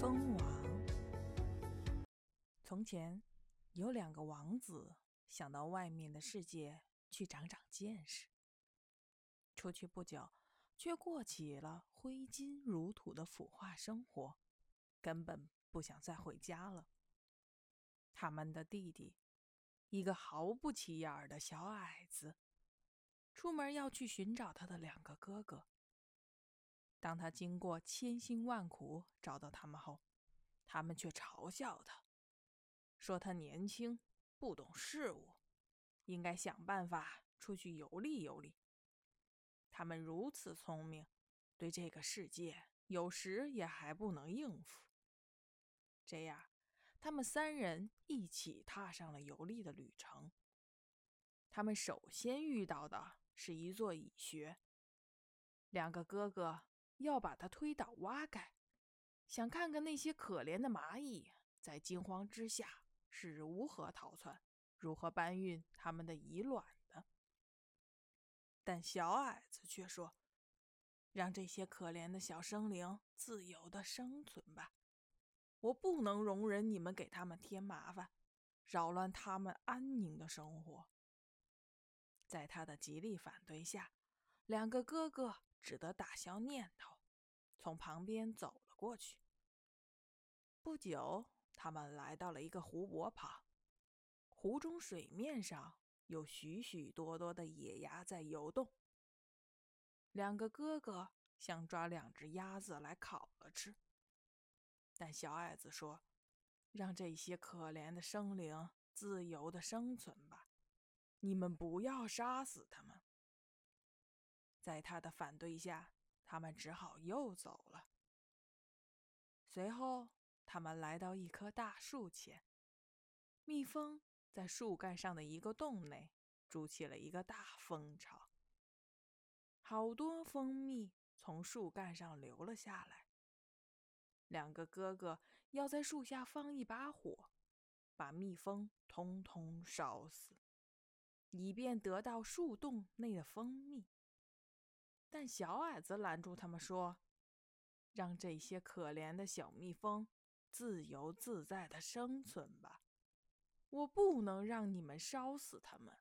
蜂王。从前有两个王子，想到外面的世界去长长见识。出去不久，却过起了挥金如土的腐化生活，根本不想再回家了。他们的弟弟，一个毫不起眼的小矮子，出门要去寻找他的两个哥哥。当他经过千辛万苦找到他们后，他们却嘲笑他，说他年轻不懂事物，应该想办法出去游历游历。他们如此聪明，对这个世界有时也还不能应付。这样，他们三人一起踏上了游历的旅程。他们首先遇到的是一座蚁穴，两个哥哥。要把它推倒挖开，想看看那些可怜的蚂蚁在惊慌之下是如何逃窜，如何搬运他们的蚁卵的。但小矮子却说：“让这些可怜的小生灵自由的生存吧，我不能容忍你们给他们添麻烦，扰乱他们安宁的生活。”在他的极力反对下，两个哥哥。只得打消念头，从旁边走了过去。不久，他们来到了一个湖泊旁，湖中水面上有许许多多的野鸭在游动。两个哥哥想抓两只鸭子来烤了吃，但小矮子说：“让这些可怜的生灵自由的生存吧，你们不要杀死他们。”在他的反对下，他们只好又走了。随后，他们来到一棵大树前，蜜蜂在树干上的一个洞内筑起了一个大蜂巢，好多蜂蜜从树干上流了下来。两个哥哥要在树下放一把火，把蜜蜂通通烧死，以便得到树洞内的蜂蜜。但小矮子拦住他们说：“让这些可怜的小蜜蜂自由自在的生存吧，我不能让你们烧死它们。”